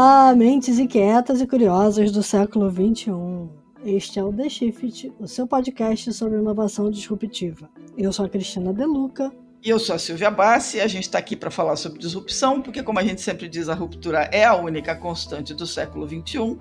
Olá, mentes inquietas e curiosas do século XXI. Este é o The Shift, o seu podcast sobre inovação disruptiva. Eu sou a Cristina Deluca. E eu sou a Silvia Bassi a gente está aqui para falar sobre disrupção, porque, como a gente sempre diz, a ruptura é a única constante do século XXI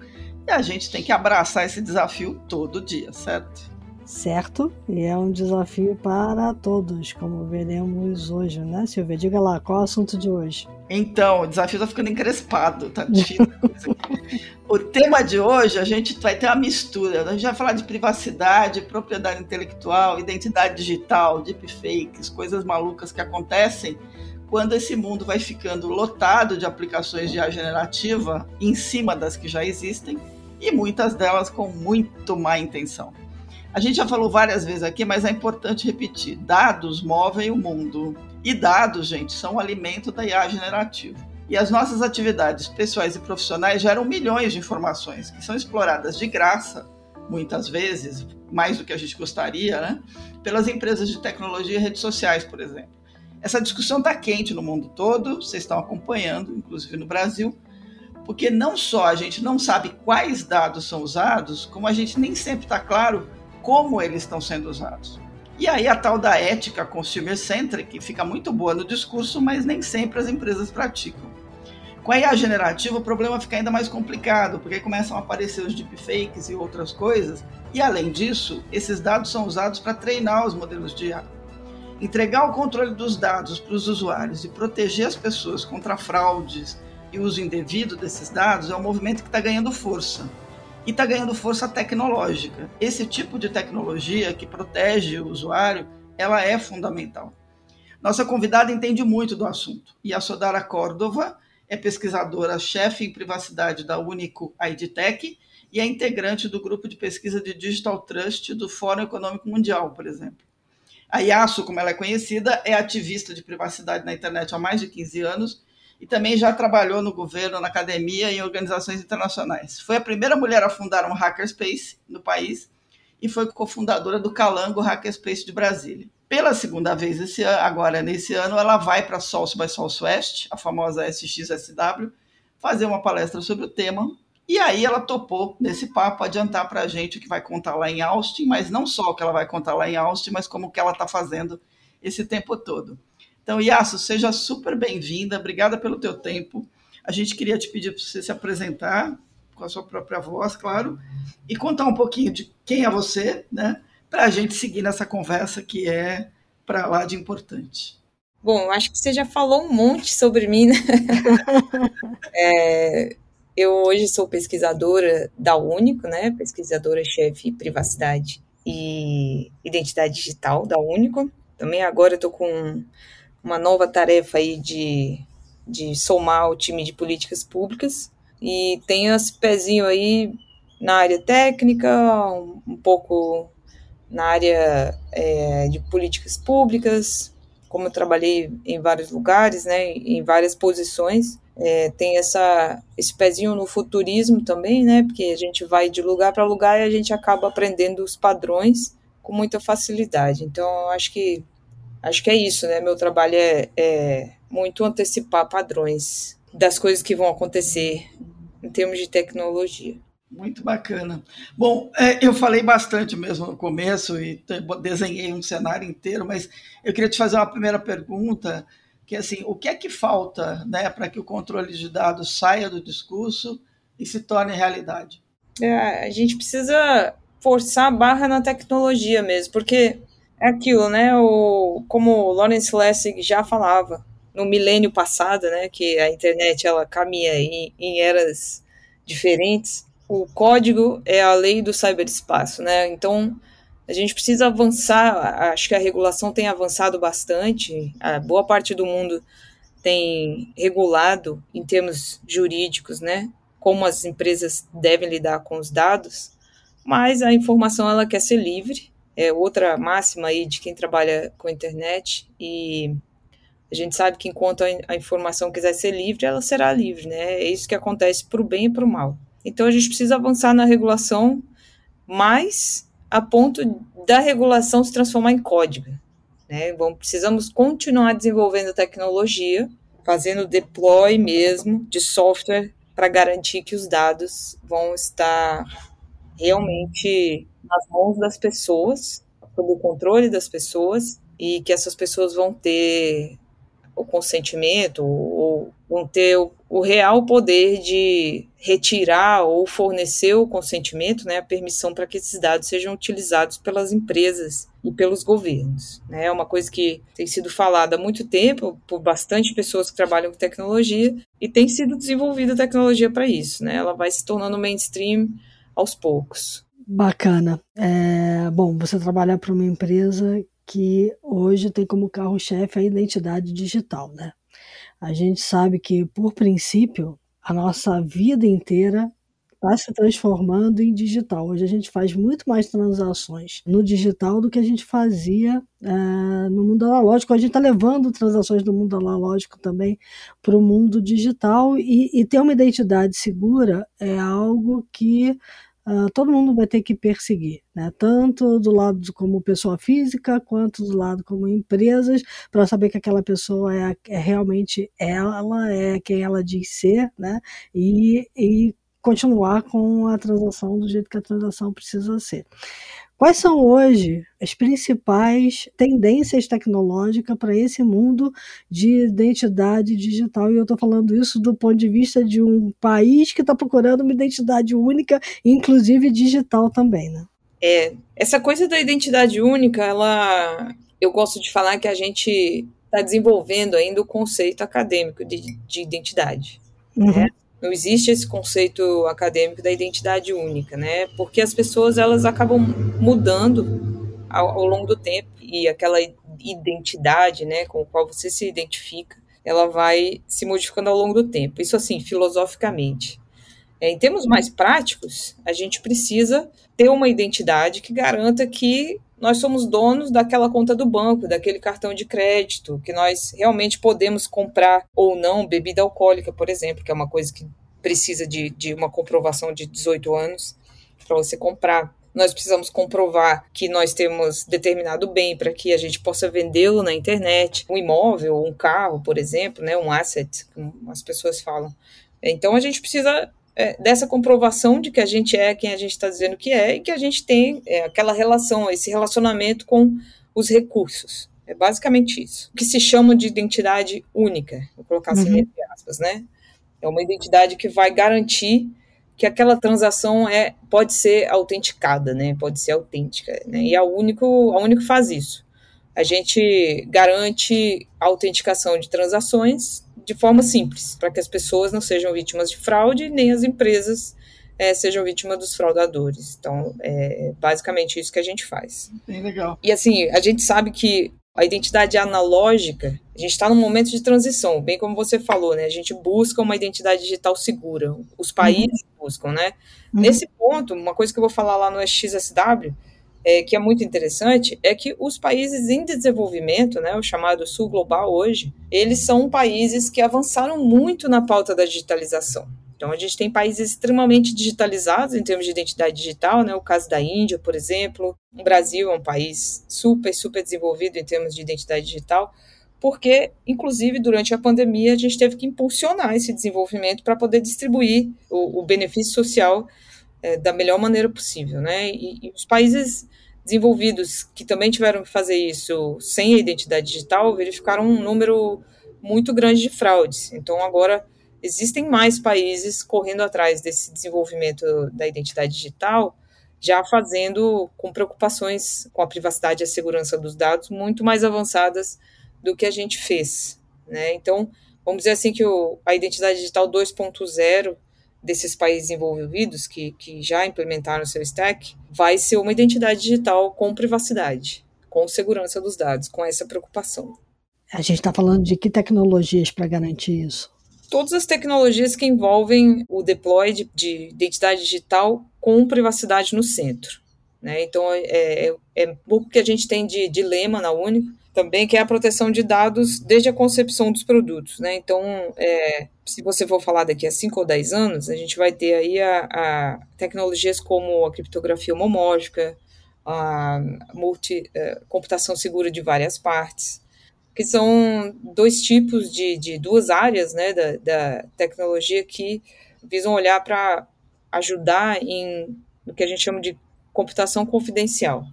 e a gente tem que abraçar esse desafio todo dia, certo? Certo? E é um desafio para todos, como veremos hoje, né, Silvia? Diga lá, qual é o assunto de hoje? Então, o desafio está ficando encrespado, tá o tema de hoje, a gente vai ter uma mistura. A gente vai falar de privacidade, propriedade intelectual, identidade digital, deepfakes, coisas malucas que acontecem quando esse mundo vai ficando lotado de aplicações de IA generativa em cima das que já existem e muitas delas com muito má intenção. A gente já falou várias vezes aqui, mas é importante repetir: dados movem o mundo. E dados, gente, são o alimento da IA generativa. E as nossas atividades pessoais e profissionais geram milhões de informações que são exploradas de graça, muitas vezes, mais do que a gente gostaria, né? pelas empresas de tecnologia e redes sociais, por exemplo. Essa discussão está quente no mundo todo, vocês estão acompanhando, inclusive no Brasil, porque não só a gente não sabe quais dados são usados, como a gente nem sempre está claro como eles estão sendo usados. E aí a tal da ética consumer-centric fica muito boa no discurso, mas nem sempre as empresas praticam. Com a IA generativa, o problema fica ainda mais complicado, porque começam a aparecer os deepfakes e outras coisas, e além disso, esses dados são usados para treinar os modelos de IA. Entregar o controle dos dados para os usuários e proteger as pessoas contra fraudes e uso indevido desses dados é um movimento que está ganhando força e está ganhando força tecnológica. Esse tipo de tecnologia que protege o usuário, ela é fundamental. Nossa convidada entende muito do assunto e a Sodara Córdova é pesquisadora-chefe em privacidade da Unico IDTech e é integrante do grupo de pesquisa de Digital Trust do Fórum Econômico Mundial, por exemplo. A Yasu, como ela é conhecida, é ativista de privacidade na internet há mais de 15 anos e também já trabalhou no governo, na academia e em organizações internacionais. Foi a primeira mulher a fundar um hackerspace no país e foi cofundadora do Calango Hackerspace de Brasília. Pela segunda vez esse ano, agora nesse ano, ela vai para South by Southwest, a famosa SXSW, fazer uma palestra sobre o tema. E aí ela topou nesse papo adiantar para a gente o que vai contar lá em Austin, mas não só o que ela vai contar lá em Austin, mas como que ela está fazendo esse tempo todo. Então, Yasu, seja super bem-vinda, obrigada pelo teu tempo. A gente queria te pedir para você se apresentar com a sua própria voz, claro, e contar um pouquinho de quem é você, né, para a gente seguir nessa conversa que é para lá de importante. Bom, acho que você já falou um monte sobre mim, né? é, eu hoje sou pesquisadora da Único, né? Pesquisadora-chefe privacidade e identidade digital da Único. Também agora estou com uma nova tarefa aí de, de somar o time de políticas públicas e tenho esse pezinho aí na área técnica, um, um pouco na área é, de políticas públicas, como eu trabalhei em vários lugares, né, em várias posições, é, tem essa, esse pezinho no futurismo também, né, porque a gente vai de lugar para lugar e a gente acaba aprendendo os padrões com muita facilidade. Então, acho que Acho que é isso, né? Meu trabalho é, é muito antecipar padrões das coisas que vão acontecer em termos de tecnologia. Muito bacana. Bom, é, eu falei bastante mesmo no começo e desenhei um cenário inteiro, mas eu queria te fazer uma primeira pergunta, que é assim, o que é que falta né, para que o controle de dados saia do discurso e se torne realidade? É, a gente precisa forçar a barra na tecnologia mesmo, porque é aquilo, né? O, como o Lawrence Lessig já falava no milênio passado, né? Que a internet ela caminha em, em eras diferentes. O código é a lei do cyberespaço, né? Então a gente precisa avançar. Acho que a regulação tem avançado bastante. A boa parte do mundo tem regulado em termos jurídicos, né? Como as empresas devem lidar com os dados. Mas a informação ela quer ser livre é outra máxima aí de quem trabalha com internet e a gente sabe que enquanto a, informação quiser ser livre, ela será livre, né? É isso que acontece para o bem e para o mal. Então a gente precisa avançar na regulação, mas a ponto da regulação se transformar em código. Né? Bom, precisamos continuar desenvolvendo tecnologia, fazendo deploy mesmo de software para garantir que os dados vão estar realmente nas mãos das pessoas, sob o controle das pessoas, e que essas pessoas vão ter o consentimento ou vão ter o, o, real poder de retirar ou fornecer o consentimento, né, a permissão para que esses dados sejam utilizados pelas empresas e pelos governos. Né? É uma coisa que tem sido falada há muito tempo por bastante pessoas que trabalham com tecnologia e tem sido desenvolvida tecnologia para isso. Né? Ela vai se tornando mainstream aos poucos. Bacana. É, bom, você trabalha para uma empresa que hoje tem como carro-chefe a identidade digital, né? A gente sabe que, por princípio, a nossa vida inteira está se transformando em digital. Hoje a gente faz muito mais transações no digital do que a gente fazia é, no mundo analógico. A gente está levando transações do mundo analógico também para o mundo digital e, e ter uma identidade segura é algo que uh, todo mundo vai ter que perseguir, né? tanto do lado como pessoa física, quanto do lado como empresas, para saber que aquela pessoa é, é, realmente ela, é quem ela diz ser, né? e, e continuar com a transação do jeito que a transação precisa ser. Quais são hoje as principais tendências tecnológicas para esse mundo de identidade digital? E eu estou falando isso do ponto de vista de um país que está procurando uma identidade única, inclusive digital também, né? É, essa coisa da identidade única, ela, eu gosto de falar que a gente está desenvolvendo ainda o conceito acadêmico de, de identidade. Uhum. Né? Não existe esse conceito acadêmico da identidade única, né? Porque as pessoas elas acabam mudando ao, ao longo do tempo e aquela identidade, né, com a qual você se identifica, ela vai se modificando ao longo do tempo. Isso assim, filosoficamente. É, em termos mais práticos, a gente precisa ter uma identidade que garanta que nós somos donos daquela conta do banco, daquele cartão de crédito, que nós realmente podemos comprar ou não bebida alcoólica, por exemplo, que é uma coisa que precisa de, de uma comprovação de 18 anos para você comprar. Nós precisamos comprovar que nós temos determinado bem para que a gente possa vendê-lo na internet, um imóvel, um carro, por exemplo, né, um asset, como as pessoas falam. Então a gente precisa é, dessa comprovação de que a gente é quem a gente está dizendo que é e que a gente tem é, aquela relação, esse relacionamento com os recursos. É basicamente isso. O que se chama de identidade única, vou colocar assim uhum. entre aspas, né? É uma identidade que vai garantir que aquela transação é pode ser autenticada, né? Pode ser autêntica, né? E a único, a único faz isso. A gente garante a autenticação de transações de forma simples, para que as pessoas não sejam vítimas de fraude, nem as empresas é, sejam vítimas dos fraudadores. Então, é basicamente isso que a gente faz. Bem legal. E assim, a gente sabe que a identidade analógica, a gente está num momento de transição, bem como você falou, né? A gente busca uma identidade digital segura. Os países uhum. buscam, né? Uhum. Nesse ponto, uma coisa que eu vou falar lá no XSW é, que é muito interessante é que os países em desenvolvimento, né, o chamado Sul Global hoje, eles são países que avançaram muito na pauta da digitalização. Então, a gente tem países extremamente digitalizados em termos de identidade digital, né? O caso da Índia, por exemplo. O Brasil é um país super, super desenvolvido em termos de identidade digital, porque, inclusive, durante a pandemia, a gente teve que impulsionar esse desenvolvimento para poder distribuir o, o benefício social é, da melhor maneira possível, né? E, e, os países desenvolvidos que também tiveram que fazer isso sem a identidade digital verificaram um número muito grande de fraudes. Então agora existem mais países correndo atrás desse desenvolvimento da identidade digital, já fazendo com preocupações com a privacidade e a segurança dos dados muito mais avançadas do que a gente fez, né? Então vamos dizer assim que o, a identidade digital 2.0 desses países envolvidos que, que já implementaram seu stack vai ser uma identidade digital com privacidade, com segurança dos dados, com essa preocupação. A gente está falando de que tecnologias para garantir isso? Todas as tecnologias que envolvem o deploy de, de identidade digital com privacidade no centro. Né? Então, é, é, é pouco que a gente tem de dilema na Único, também, que é a proteção de dados desde a concepção dos produtos. Né? Então, é, se você for falar daqui a 5 ou 10 anos, a gente vai ter aí a, a tecnologias como a criptografia homomórfica, a multi, a é, computação segura de várias partes, que são dois tipos de, de duas áreas né, da, da tecnologia que visam olhar para ajudar em no que a gente chama de computação confidencial.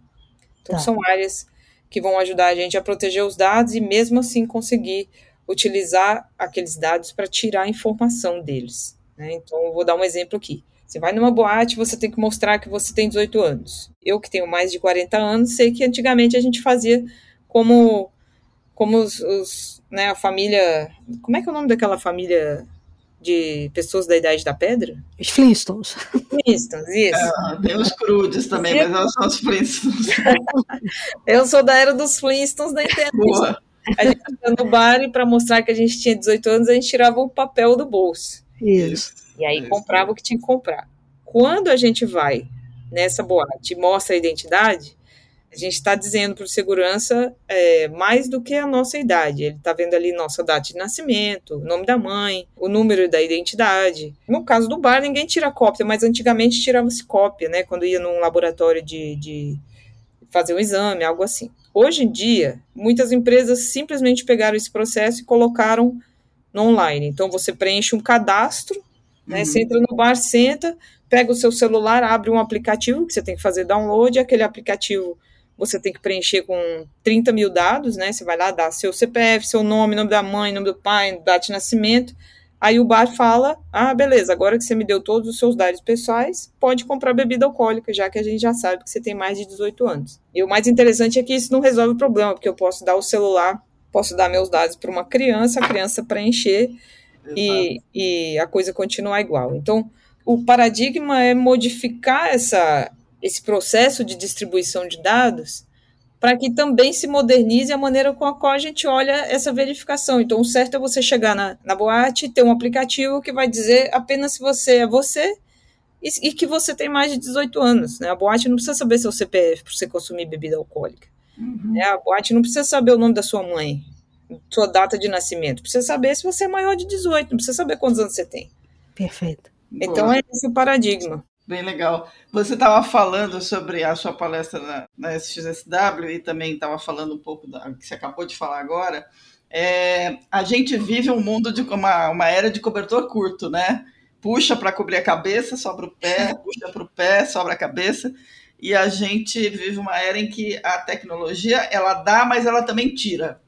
Então, tá. são áreas que vão ajudar a gente a proteger os dados e, mesmo assim, conseguir utilizar aqueles dados para tirar a informação deles. Né? Então, eu vou dar um exemplo aqui. Você vai numa boate, você tem que mostrar que você tem 18 anos. Eu, que tenho mais de 40 anos, sei que antigamente a gente fazia como, como os, os né, a família. Como é que é o nome daquela família de pessoas da Idade da Pedra? Os Flintstones. Flintstones, isso. É, tem os crudes também, mas elas são os Flintstones. eu sou da era dos Flintstones da internet. Boa. A gente ia no bar e para mostrar que a gente tinha 18 anos, a gente tirava o papel do bolso. Isso. E aí comprava o que tinha que comprar. Quando a gente vai nessa boate e mostra a identidade, a gente está dizendo para o segurança é, mais do que a nossa idade. Ele está vendo ali nossa data de nascimento, o nome da mãe, o número da identidade. No caso do bar, ninguém tira cópia, mas antigamente tirava-se cópia, né? Quando ia num laboratório de, de fazer um exame, algo assim. Hoje em dia, muitas empresas simplesmente pegaram esse processo e colocaram no online. Então, você preenche um cadastro, né? Uhum. Você entra no bar, senta, pega o seu celular, abre um aplicativo que você tem que fazer download, aquele aplicativo você tem que preencher com 30 mil dados, né? Você vai lá, dá seu CPF, seu nome, nome da mãe, nome do pai, data de nascimento. Aí o bar fala: ah, beleza, agora que você me deu todos os seus dados pessoais, pode comprar bebida alcoólica, já que a gente já sabe que você tem mais de 18 anos. E o mais interessante é que isso não resolve o problema, porque eu posso dar o celular, posso dar meus dados para uma criança, a criança preencher e, e a coisa continuar igual. Então, o paradigma é modificar essa, esse processo de distribuição de dados para que também se modernize a maneira com a qual a gente olha essa verificação. Então, o certo é você chegar na, na boate, ter um aplicativo que vai dizer apenas se você é você e, e que você tem mais de 18 anos. Né? A boate não precisa saber seu CPF para você consumir bebida alcoólica. Uhum. Né? A boate não precisa saber o nome da sua mãe, sua data de nascimento. Precisa saber se você é maior de 18, não precisa saber quantos anos você tem. Perfeito. Então, Boa. é esse o paradigma. Bem legal. Você estava falando sobre a sua palestra na, na SXSW e também estava falando um pouco da que você acabou de falar agora. É, a gente vive um mundo de uma, uma era de cobertor curto, né? Puxa para cobrir a cabeça, sobra o pé, puxa para o pé, sobra a cabeça. E a gente vive uma era em que a tecnologia ela dá, mas ela também tira.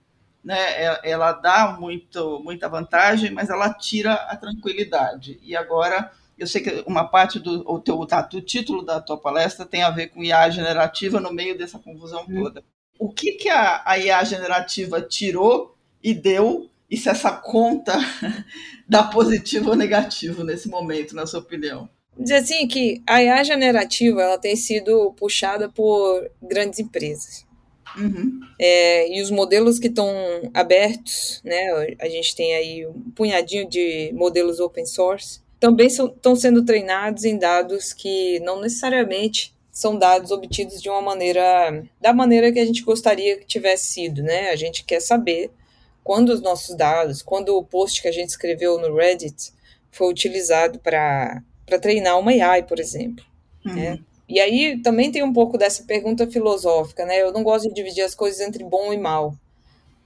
Né? Ela dá muito, muita vantagem, mas ela tira a tranquilidade. E agora eu sei que uma parte do, o teu, tá, do título da tua palestra tem a ver com IA generativa no meio dessa confusão uhum. toda. O que, que a, a IA generativa tirou e deu, e se essa conta dá positivo ou negativo nesse momento, na sua opinião? Dizer assim que a IA generativa ela tem sido puxada por grandes empresas. Uhum. É, e os modelos que estão abertos, né, a gente tem aí um punhadinho de modelos open source, também estão sendo treinados em dados que não necessariamente são dados obtidos de uma maneira da maneira que a gente gostaria que tivesse sido, né? A gente quer saber quando os nossos dados, quando o post que a gente escreveu no Reddit foi utilizado para treinar uma AI, por exemplo. Uhum. Né? E aí também tem um pouco dessa pergunta filosófica, né? Eu não gosto de dividir as coisas entre bom e mal.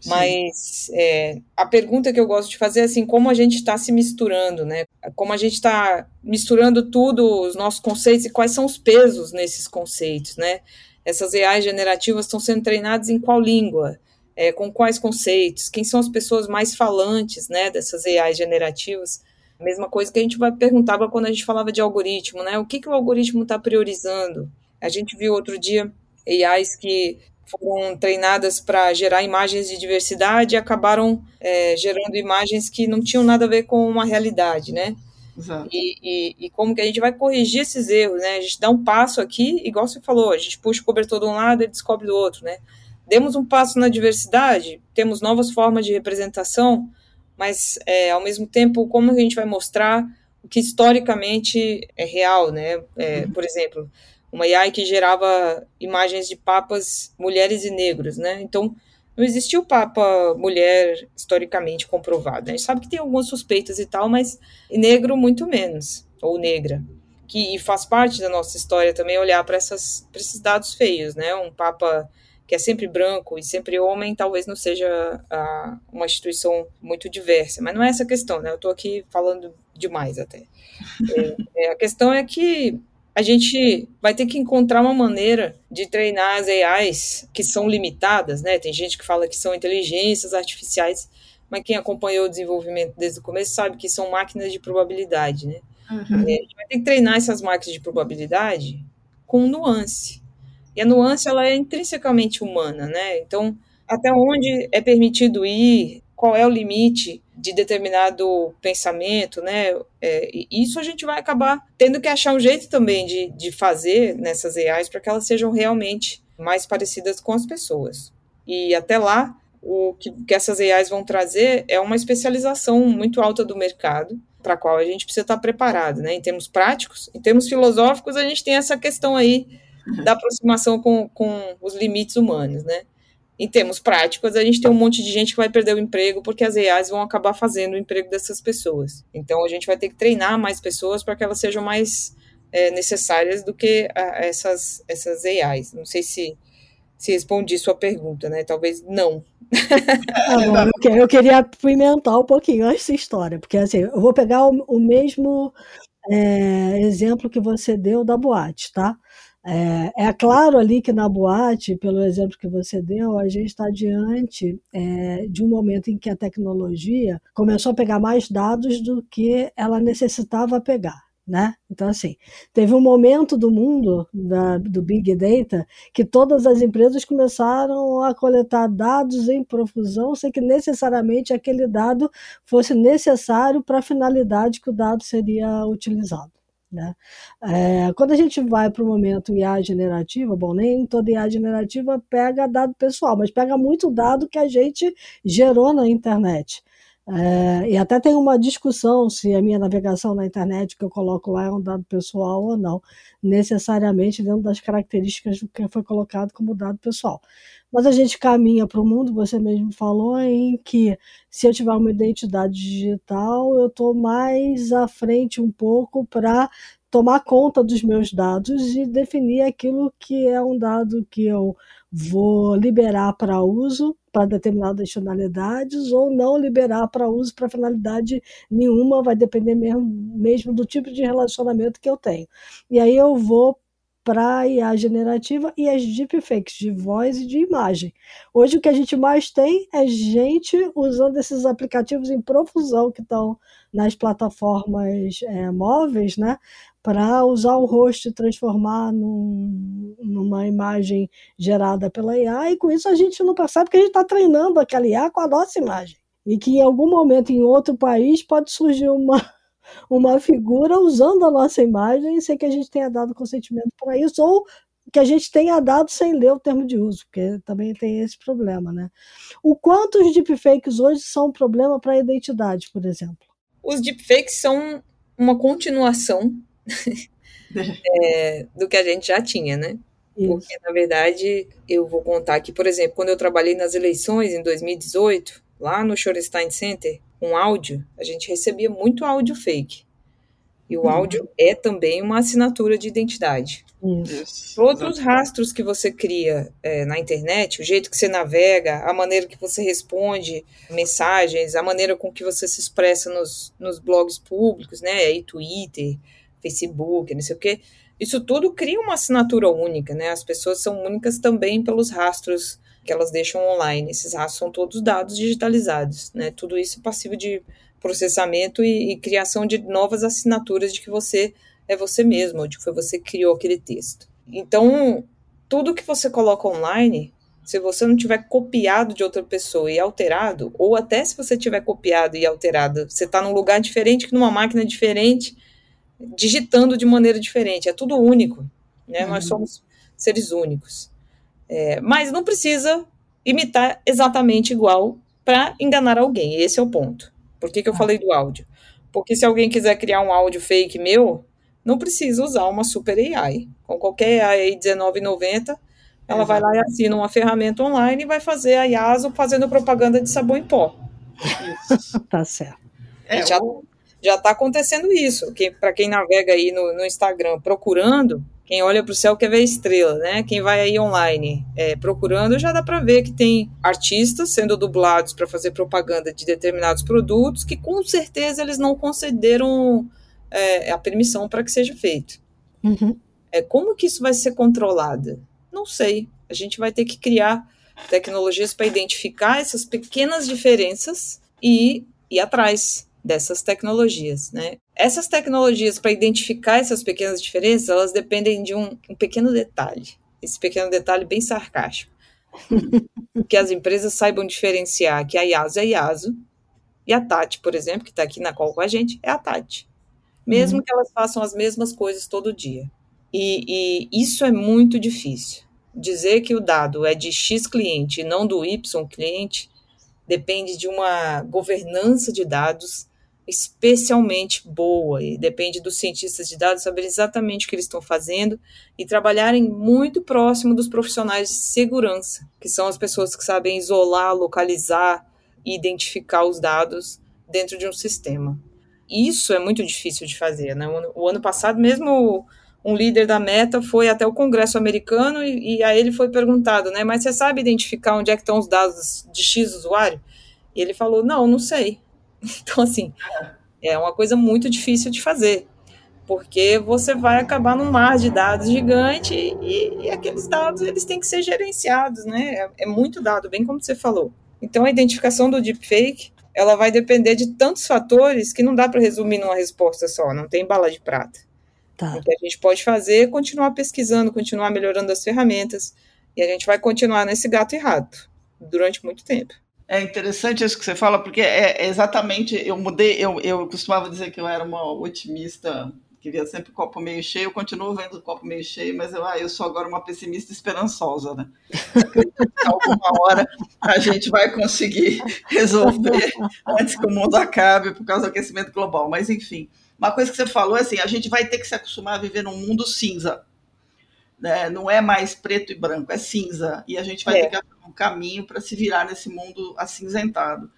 Mas é, a pergunta que eu gosto de fazer é assim, como a gente está se misturando, né? Como a gente está misturando tudo, os nossos conceitos e quais são os pesos nesses conceitos, né? Essas AI generativas estão sendo treinadas em qual língua? É, com quais conceitos? Quem são as pessoas mais falantes, né, dessas AI generativas? Mesma coisa que a gente perguntava quando a gente falava de algoritmo, né? O que, que o algoritmo está priorizando? A gente viu outro dia AIs que foram treinadas para gerar imagens de diversidade e acabaram é, gerando imagens que não tinham nada a ver com uma realidade, né? Exato. E, e, e, como que a gente vai corrigir esses erros, né? A gente dá um passo aqui, igual você falou, a gente puxa o cobertor de um lado e descobre do outro, né? Demos um passo na diversidade, temos novas formas de representação, mas é, ao mesmo tempo, como a gente vai mostrar o que historicamente é real, né? É, uhum. Por exemplo, uma AI que gerava imagens de papas mulheres e negros, né? Então, não existiu papa mulher historicamente comprovado. A gente sabe que tem algumas suspeitas e tal, mas negro muito menos, ou negra. Que faz parte da nossa história também olhar para esses dados feios, né? Um papa que é sempre branco e sempre homem, talvez não seja a, uma instituição muito diversa. Mas não é essa a questão, né? Eu estou aqui falando demais até. É, é, a questão é que a gente vai ter que encontrar uma maneira de treinar as AIs que são limitadas, né? Tem gente que fala que são inteligências artificiais, mas quem acompanhou o desenvolvimento desde o começo sabe que são máquinas de probabilidade, né? Uhum. É, a gente vai ter que treinar essas máquinas de probabilidade com nuance. E a nuance ela é intrinsecamente humana, né? Então, até onde é permitido ir, qual é o limite de determinado pensamento, né? É, isso a gente vai acabar tendo que achar um jeito também de, de fazer nessas AIs para que elas sejam realmente mais parecidas com as pessoas. E até lá, o que, que essas AIs vão trazer é uma especialização muito alta do mercado, para a qual a gente precisa estar preparado, né? Em termos práticos, em termos filosóficos, a gente tem essa questão aí da aproximação com, com os limites humanos, né? Em termos práticos, a gente tem um monte de gente que vai perder o emprego porque as AIs vão acabar fazendo o emprego dessas pessoas. Então, a gente vai ter que treinar mais pessoas para que elas sejam mais é, necessárias do que a, essas, essas AIs. Não sei se, se respondi sua pergunta, né? Talvez não. Ah, eu queria apimentar um pouquinho essa história, porque assim, eu vou pegar o, o mesmo é, exemplo que você deu da boate, tá? É, é, claro ali que na boate, pelo exemplo que você deu, a gente está diante é, de um momento em que a tecnologia começou a pegar mais dados do que ela necessitava pegar. Né? Então, assim, teve um momento do mundo da, do Big Data que todas as empresas começaram a coletar dados em profusão, sem que necessariamente aquele dado fosse necessário para a finalidade que o dado seria utilizado. Né? É, quando a gente vai para o momento IA generativa, bom, nem toda IA generativa pega dado pessoal, mas pega muito dado que a gente gerou na internet. É, e até tem uma discussão se a minha navegação na internet que eu coloco lá é um dado pessoal ou não, necessariamente dentro das características do que foi colocado como dado pessoal. Mas a gente caminha para o mundo, você mesmo falou, em que se eu tiver uma identidade digital, eu estou mais à frente um pouco para tomar conta dos meus dados e definir aquilo que é um dado que eu vou liberar para uso para determinadas finalidades ou não liberar para uso para finalidade nenhuma, vai depender mesmo, mesmo do tipo de relacionamento que eu tenho. E aí eu vou para a IA generativa e as deepfakes de voz e de imagem. Hoje o que a gente mais tem é gente usando esses aplicativos em profusão que estão nas plataformas é, móveis, né, para usar o rosto e transformar num, numa imagem gerada pela IA, e com isso a gente não percebe que a gente está treinando aquela IA com a nossa imagem. E que em algum momento em outro país pode surgir uma uma figura usando a nossa imagem sem que a gente tenha dado consentimento para isso, ou que a gente tenha dado sem ler o termo de uso, porque também tem esse problema, né? O quanto os deepfakes hoje são um problema para a identidade, por exemplo? Os deepfakes são uma continuação é, do que a gente já tinha, né? Isso. Porque, na verdade, eu vou contar aqui, por exemplo, quando eu trabalhei nas eleições em 2018, lá no Schorestein Center, um áudio, a gente recebia muito áudio fake. E o uhum. áudio é também uma assinatura de identidade. Isso. Todos os rastros que você cria é, na internet, o jeito que você navega, a maneira que você responde mensagens, a maneira com que você se expressa nos, nos blogs públicos, né? Aí Twitter, Facebook, não sei o quê. Isso tudo cria uma assinatura única, né? As pessoas são únicas também pelos rastros que elas deixam online. Esses rastros são todos dados digitalizados, né? Tudo isso é passivo de processamento e, e, criação de novas assinaturas de que você é você mesmo, de que foi você que criou aquele texto. Então, tudo que você coloca online, se você não tiver copiado de outra pessoa e alterado, ou até se você tiver copiado e alterado, você está num lugar diferente que numa máquina diferente, digitando de maneira diferente. É tudo único, né? Uhum. Nós somos seres únicos. É, mas não precisa imitar exatamente igual para enganar alguém. Esse é o ponto. Por que, que eu ah. falei do áudio? Porque se alguém quiser criar um áudio fake meu, não precisa usar uma super AI. Com qualquer AI R$19,90, ela Exato. vai lá e assina uma ferramenta online e vai fazer a IASO fazendo propaganda de sabão em pó. tá certo. É, já, já está acontecendo isso. Que, Para quem navega aí no, no Instagram procurando, Quem olha para o céu quer ver estrela, né? Quem vai aí online é, procurando já dá para ver que tem artistas sendo dublados para fazer propaganda de determinados produtos que com certeza eles não concederam é, a permissão para que seja feito. Uhum. É, como que isso vai ser controlado? Não sei. A gente vai ter que criar tecnologias para identificar essas pequenas diferenças e ir atrás dessas tecnologias, né? Essas tecnologias para identificar essas pequenas diferenças, elas dependem de um, um pequeno detalhe. Esse pequeno detalhe bem sarcástico. que as empresas saibam diferenciar que a IASO é IASO e a Tati, por exemplo, que está aqui na call com a gente, é a Tati. Mesmo uhum. que elas façam as mesmas coisas todo dia. E, e isso é muito difícil. Dizer que o dado é de X cliente e não do Y cliente depende de uma governança de dados especialmente boa e depende dos cientistas de dados saber exatamente o que eles estão fazendo e trabalharem muito próximo dos profissionais de segurança, que são as pessoas que sabem isolar, localizar e identificar os dados dentro de um sistema. Isso é muito difícil de fazer. Né? O ano passado, mesmo um líder da Meta foi até o Congresso americano e, e a ele foi perguntado, né? Mas você sabe identificar onde é que estão os dados de X usuário? E ele falou, não, não sei. Então, assim, é uma coisa muito difícil de fazer, porque você vai acabar num mar de dados gigante e, e aqueles dados eles têm que ser gerenciados, né? É, é muito dado, bem como você falou. Então, a identificação do deepfake ela vai depender de tantos fatores que não dá para resumir numa resposta só, não tem bala de prata. Tá. O que a gente pode fazer é continuar pesquisando, continuar melhorando as ferramentas, e a gente vai continuar nesse gato e rato durante muito tempo. É interessante isso que você fala, porque é, exatamente, eu mudei, eu, eu costumava dizer que eu era uma otimista, que via sempre o copo meio cheio, eu continuo vendo o copo meio cheio, mas eu, ah, eu sou agora uma pessimista esperançosa, né? alguma hora a gente vai conseguir resolver antes que o mundo acabe por causa do aquecimento global, mas enfim. Uma coisa que você falou é assim, a gente vai ter que se acostumar a viver num mundo cinza, né? não é mais preto e branco, é cinza. E a gente vai é. ter que abrir um caminho para se virar nesse mundo acinzentado.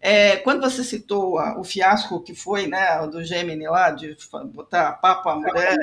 É, quando você citou a, o fiasco que foi né, do Gemini lá, de botar Papa Mulher,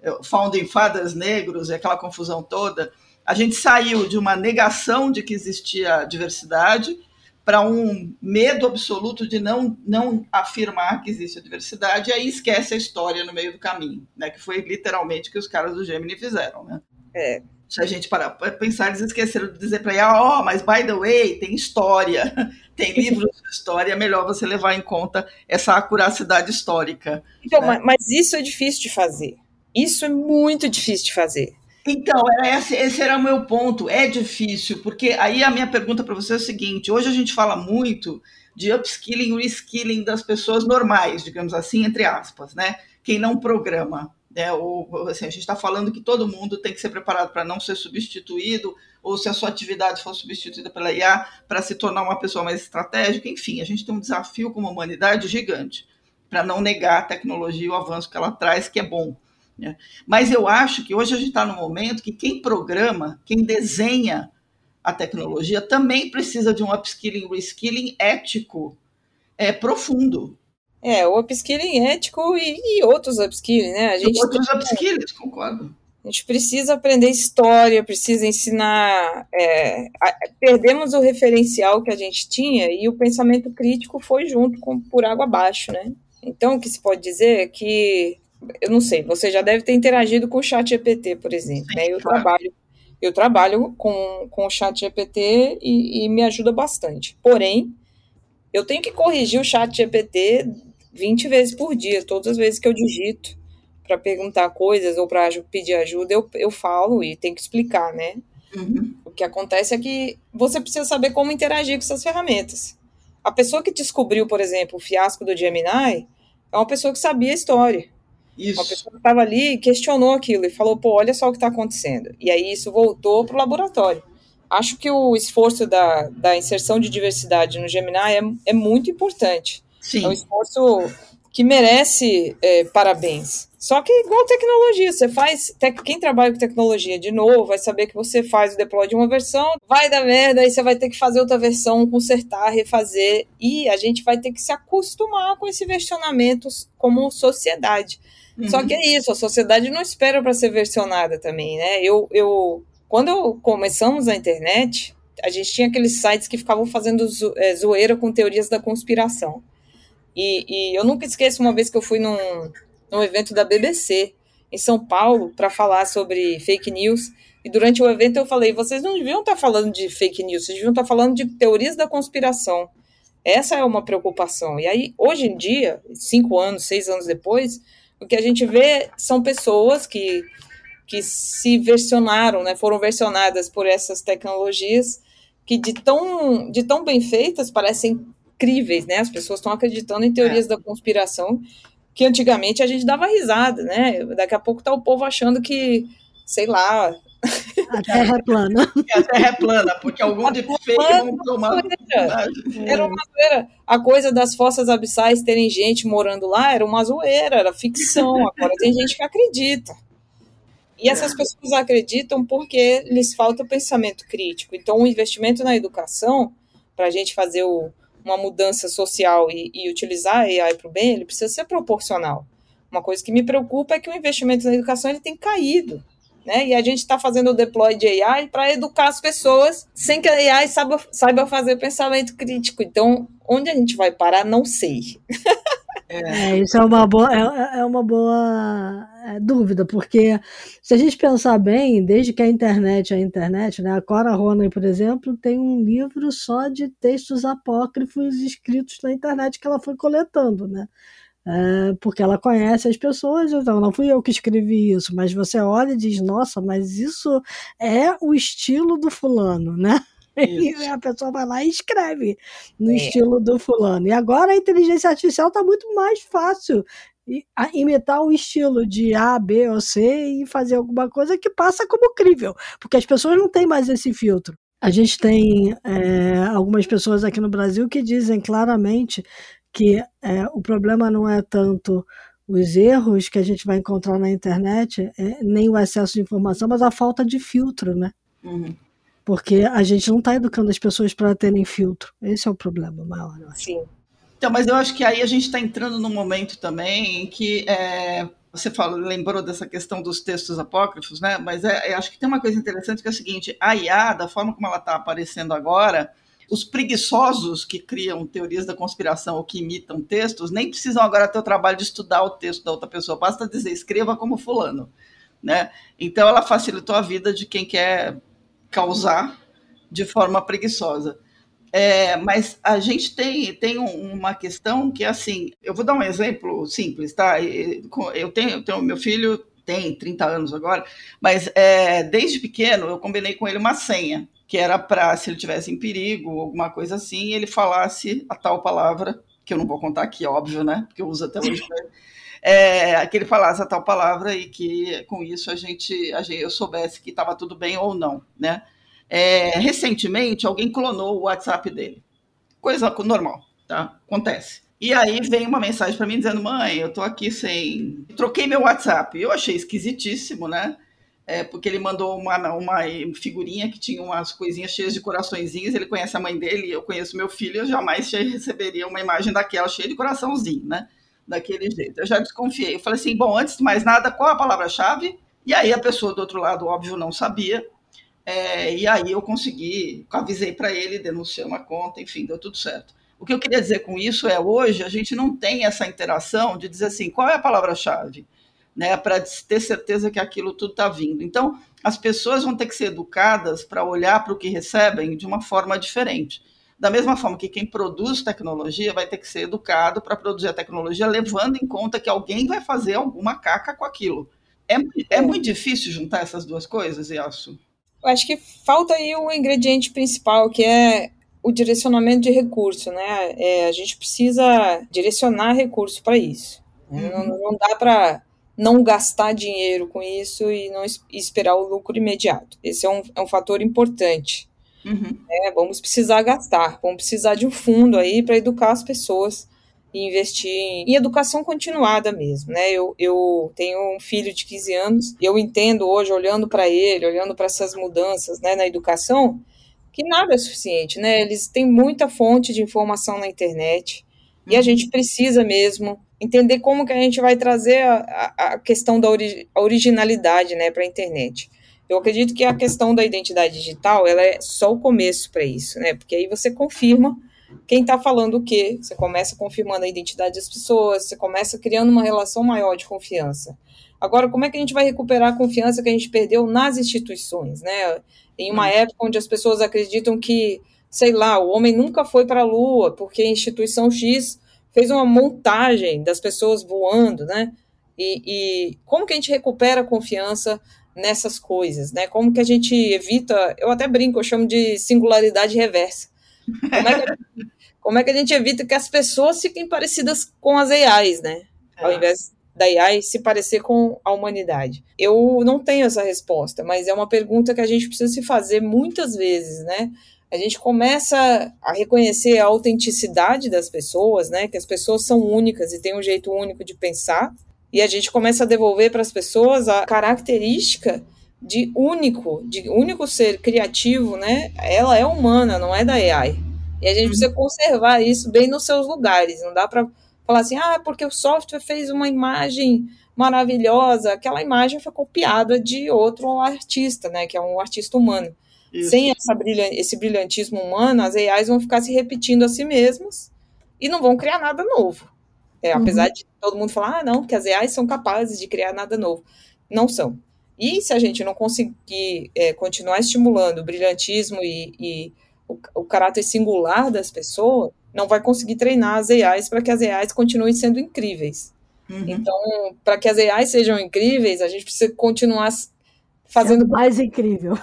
é, Founding Fathers negros e aquela confusão toda, a gente saiu de uma negação de que existia diversidade para um medo absoluto de não, não afirmar que existe a diversidade, e aí esquece a história no meio do caminho, né? Que foi literalmente o que os caras do Gemini fizeram, né? É. Se a gente parar para pensar, eles esqueceram de dizer para ela, ó, oh, mas by the way, tem história, tem livros de história, é melhor você levar em conta essa acuracidade histórica. Então, né? mas, mas isso é difícil de fazer. Isso é muito difícil de fazer. Então, esse, esse era o meu ponto. É difícil, porque aí a minha pergunta para você é o seguinte: hoje a gente fala muito de upskilling reskilling das pessoas normais, digamos assim, entre aspas, né? Quem não programa. Né? Ou, assim, a gente está falando que todo mundo tem que ser preparado para não ser substituído, ou se a sua atividade for substituída pela IA, para se tornar uma pessoa mais estratégica. Enfim, a gente tem um desafio como humanidade gigante para não negar a tecnologia e o avanço que ela traz, que é bom. Né? Mas eu acho que hoje a gente está no momento que quem programa, quem desenha a tecnologia, também precisa de um upskilling, reskilling ético é, profundo. É, o upskilling ético e, e outros upskilling, né? A gente outros tem, upskilling, concordo. A gente precisa aprender história, precisa ensinar. É, a, perdemos o referencial que a gente tinha e o pensamento crítico foi junto com por água abaixo, né? Então, o que se pode dizer é que eu não sei, você já deve ter interagido com o chat GPT, por exemplo, Sim, né? Eu claro. trabalho, eu trabalho com, com o chat GPT e, e, me ajuda bastante. Porém, eu tenho que corrigir o chat GPT 20 vezes por dia, todas as vezes que eu digito para perguntar coisas ou para pedir ajuda, eu, eu falo e tenho que explicar, né? Uhum. O que acontece é que você precisa saber como interagir com essas ferramentas. A pessoa que descobriu, por exemplo, o fiasco do Gemini é uma pessoa que sabia a história. Isso. Uma pessoa que estava ali questionou aquilo e falou: pô, olha só o que está acontecendo. E aí isso voltou para o laboratório. Acho que o esforço da, da inserção de diversidade no Gemini é, é muito importante. Sim. É um esforço que merece é, parabéns, Só que igual tecnologia, você faz. Quem trabalha com tecnologia de novo vai saber que você faz o deploy de uma versão, vai dar merda, aí você vai ter que fazer outra versão, consertar, refazer. E a gente vai ter que se acostumar com esse versionamento como sociedade. Uhum. Só que é isso, a sociedade não espera para ser versionada também, né? Eu, eu, quando começamos a internet, a gente tinha aqueles sites que ficavam fazendo é, zoeira com teorias da conspiração. E, e eu nunca esqueço uma vez que eu fui num num evento da BBC em São Paulo para falar sobre fake news. E durante o evento eu falei: vocês não deviam estar tá falando de fake news, vocês deviam estar tá falando de teorias da conspiração. Essa é uma preocupação. E aí, hoje em dia, cinco anos, seis anos depois, o que a gente vê são pessoas que, que se versionaram, né, foram versionadas por essas tecnologias que de tão, de tão bem feitas parecem incríveis, né? As pessoas estão acreditando em teorias é. da conspiração que antigamente a gente dava risada, né? Daqui a pouco tá o povo achando que, sei lá. A terra é plana. a terra é plana, porque algum de fake vão tomar. Era uma zoeira. A coisa das fossas abissais terem gente morando lá era uma zoeira, era ficção. Agora tem gente que acredita. E essas pessoas acreditam porque lhes falta pensamento crítico. Então, o investimento na educação, para a gente fazer o, uma mudança social e, e utilizar a AI para o bem, ele precisa ser proporcional. Uma coisa que me preocupa é que o investimento na educação ele tem caído. Né? E a gente está fazendo o deploy de AI para educar as pessoas sem que a AI saiba, saiba fazer pensamento crítico. Então, onde a gente vai parar, não sei. É, isso é uma boa, é, é uma boa é, dúvida, porque se a gente pensar bem, desde que a internet é a internet, né, a Cora Ronan, por exemplo, tem um livro só de textos apócrifos escritos na internet que ela foi coletando, né? É, porque ela conhece as pessoas, então não fui eu que escrevi isso, mas você olha e diz, nossa, mas isso é o estilo do fulano, né? E a pessoa vai lá e escreve no é. estilo do fulano. E agora a inteligência artificial está muito mais fácil imitar o estilo de A, B ou C e fazer alguma coisa que passa como crível, porque as pessoas não têm mais esse filtro. A gente tem é, algumas pessoas aqui no Brasil que dizem claramente que é, o problema não é tanto os erros que a gente vai encontrar na internet, é, nem o excesso de informação, mas a falta de filtro, né? Uhum. Porque a gente não está educando as pessoas para terem filtro. Esse é o problema maior. Sim. Então, mas eu acho que aí a gente está entrando num momento também em que é, você falou, lembrou dessa questão dos textos apócrifos, né? Mas é, acho que tem uma coisa interessante que é o seguinte: a IA, da forma como ela está aparecendo agora, os preguiçosos que criam teorias da conspiração ou que imitam textos nem precisam agora ter o trabalho de estudar o texto da outra pessoa, basta dizer escreva como fulano, né? Então ela facilitou a vida de quem quer causar de forma preguiçosa. É, mas a gente tem, tem uma questão que, assim, eu vou dar um exemplo simples, tá? Eu tenho, eu tenho meu filho tem 30 anos agora, mas é, desde pequeno eu combinei com ele uma senha, que era para, se ele tivesse em perigo, alguma coisa assim, ele falasse a tal palavra, que eu não vou contar aqui, óbvio, né? Porque eu uso até hoje. é, que ele falasse a tal palavra e que com isso a gente, a gente eu soubesse que estava tudo bem ou não, né? É, recentemente alguém clonou o WhatsApp dele, coisa normal, tá? Acontece. E aí vem uma mensagem para mim dizendo: mãe, eu tô aqui sem, troquei meu WhatsApp. Eu achei esquisitíssimo, né? É, porque ele mandou uma, uma figurinha que tinha umas coisinhas cheias de coraçõezinhos. Ele conhece a mãe dele, eu conheço meu filho, eu jamais receberia uma imagem daquela cheia de coraçãozinho, né? daquele jeito. Eu já desconfiei. Eu falei assim: bom, antes de mais nada, qual a palavra-chave? E aí a pessoa do outro lado, óbvio, não sabia. É, e aí eu consegui, avisei para ele, denunciei uma conta, enfim, deu tudo certo. O que eu queria dizer com isso é hoje a gente não tem essa interação de dizer assim, qual é a palavra-chave? Né, para ter certeza que aquilo tudo está vindo. Então, as pessoas vão ter que ser educadas para olhar para o que recebem de uma forma diferente. Da mesma forma que quem produz tecnologia vai ter que ser educado para produzir a tecnologia, levando em conta que alguém vai fazer alguma caca com aquilo. É, é muito difícil juntar essas duas coisas, Yasu? Eu acho que falta aí o ingrediente principal, que é o direcionamento de recurso, né? É, a gente precisa direcionar recurso para isso. Uhum. Não, não, dá para não gastar dinheiro com isso e não esperar o lucro imediato. Esse é um, é um fator importante. Uhum. É, vamos precisar gastar, vamos precisar de um fundo aí para educar as pessoas e investir em educação continuada mesmo, né? Eu, eu tenho um filho de 15 anos e eu entendo hoje, olhando para ele, olhando para essas mudanças né, na educação, que nada é suficiente, né? Eles têm muita fonte de informação na internet e a uhum. gente precisa mesmo entender como que a gente vai trazer a, a questão da ori originalidade, né, para a internet. Eu acredito que a questão da identidade digital, ela é só o começo para isso, né? Porque aí você confirma quem está falando o quê, você começa confirmando a identidade das pessoas, você começa criando uma relação maior de confiança. Agora, como é que a gente vai recuperar a confiança que a gente perdeu nas instituições, né? Em uma hum. época onde as pessoas acreditam que, sei lá, o homem nunca foi para a Lua porque a instituição X fez uma montagem das pessoas voando, né? E, e como que a gente recupera a confiança nessas coisas, né? Como que a gente evita, eu até brinco, eu chamo de singularidade reversa. Como é que, como é que a gente evita que as pessoas fiquem parecidas com as AIs, né? Ao é. invés da AI se parecer com a humanidade? Eu não tenho essa resposta, mas é uma pergunta que a gente precisa se fazer muitas vezes, né? A gente começa a reconhecer a autenticidade das pessoas, né? Que as pessoas são únicas e têm um jeito único de pensar, e a gente começa a devolver para as pessoas a característica de único, de único ser criativo, né? Ela é humana, não é da AI. E a gente precisa uhum. conservar isso bem nos seus lugares. Não dá para falar assim, ah, porque o software fez uma imagem maravilhosa, aquela imagem foi copiada de outro artista, né? Que é um artista humano. Isso. Sem essa brilhan esse brilhantismo humano, as AIs vão ficar se repetindo a si mesmas e não vão criar nada novo. É, uhum. Apesar de todo mundo falar, ah, não, que as AIs são capazes de criar nada novo. Não são. E se a gente não conseguir é, continuar estimulando o brilhantismo e, e o, o, caráter singular das pessoas, não vai conseguir treinar as AIs para que as AIs continuem sendo incríveis. Uhum. Então, para que as AIs sejam incríveis, a gente precisa continuar fazendo. Sendo mais incrível.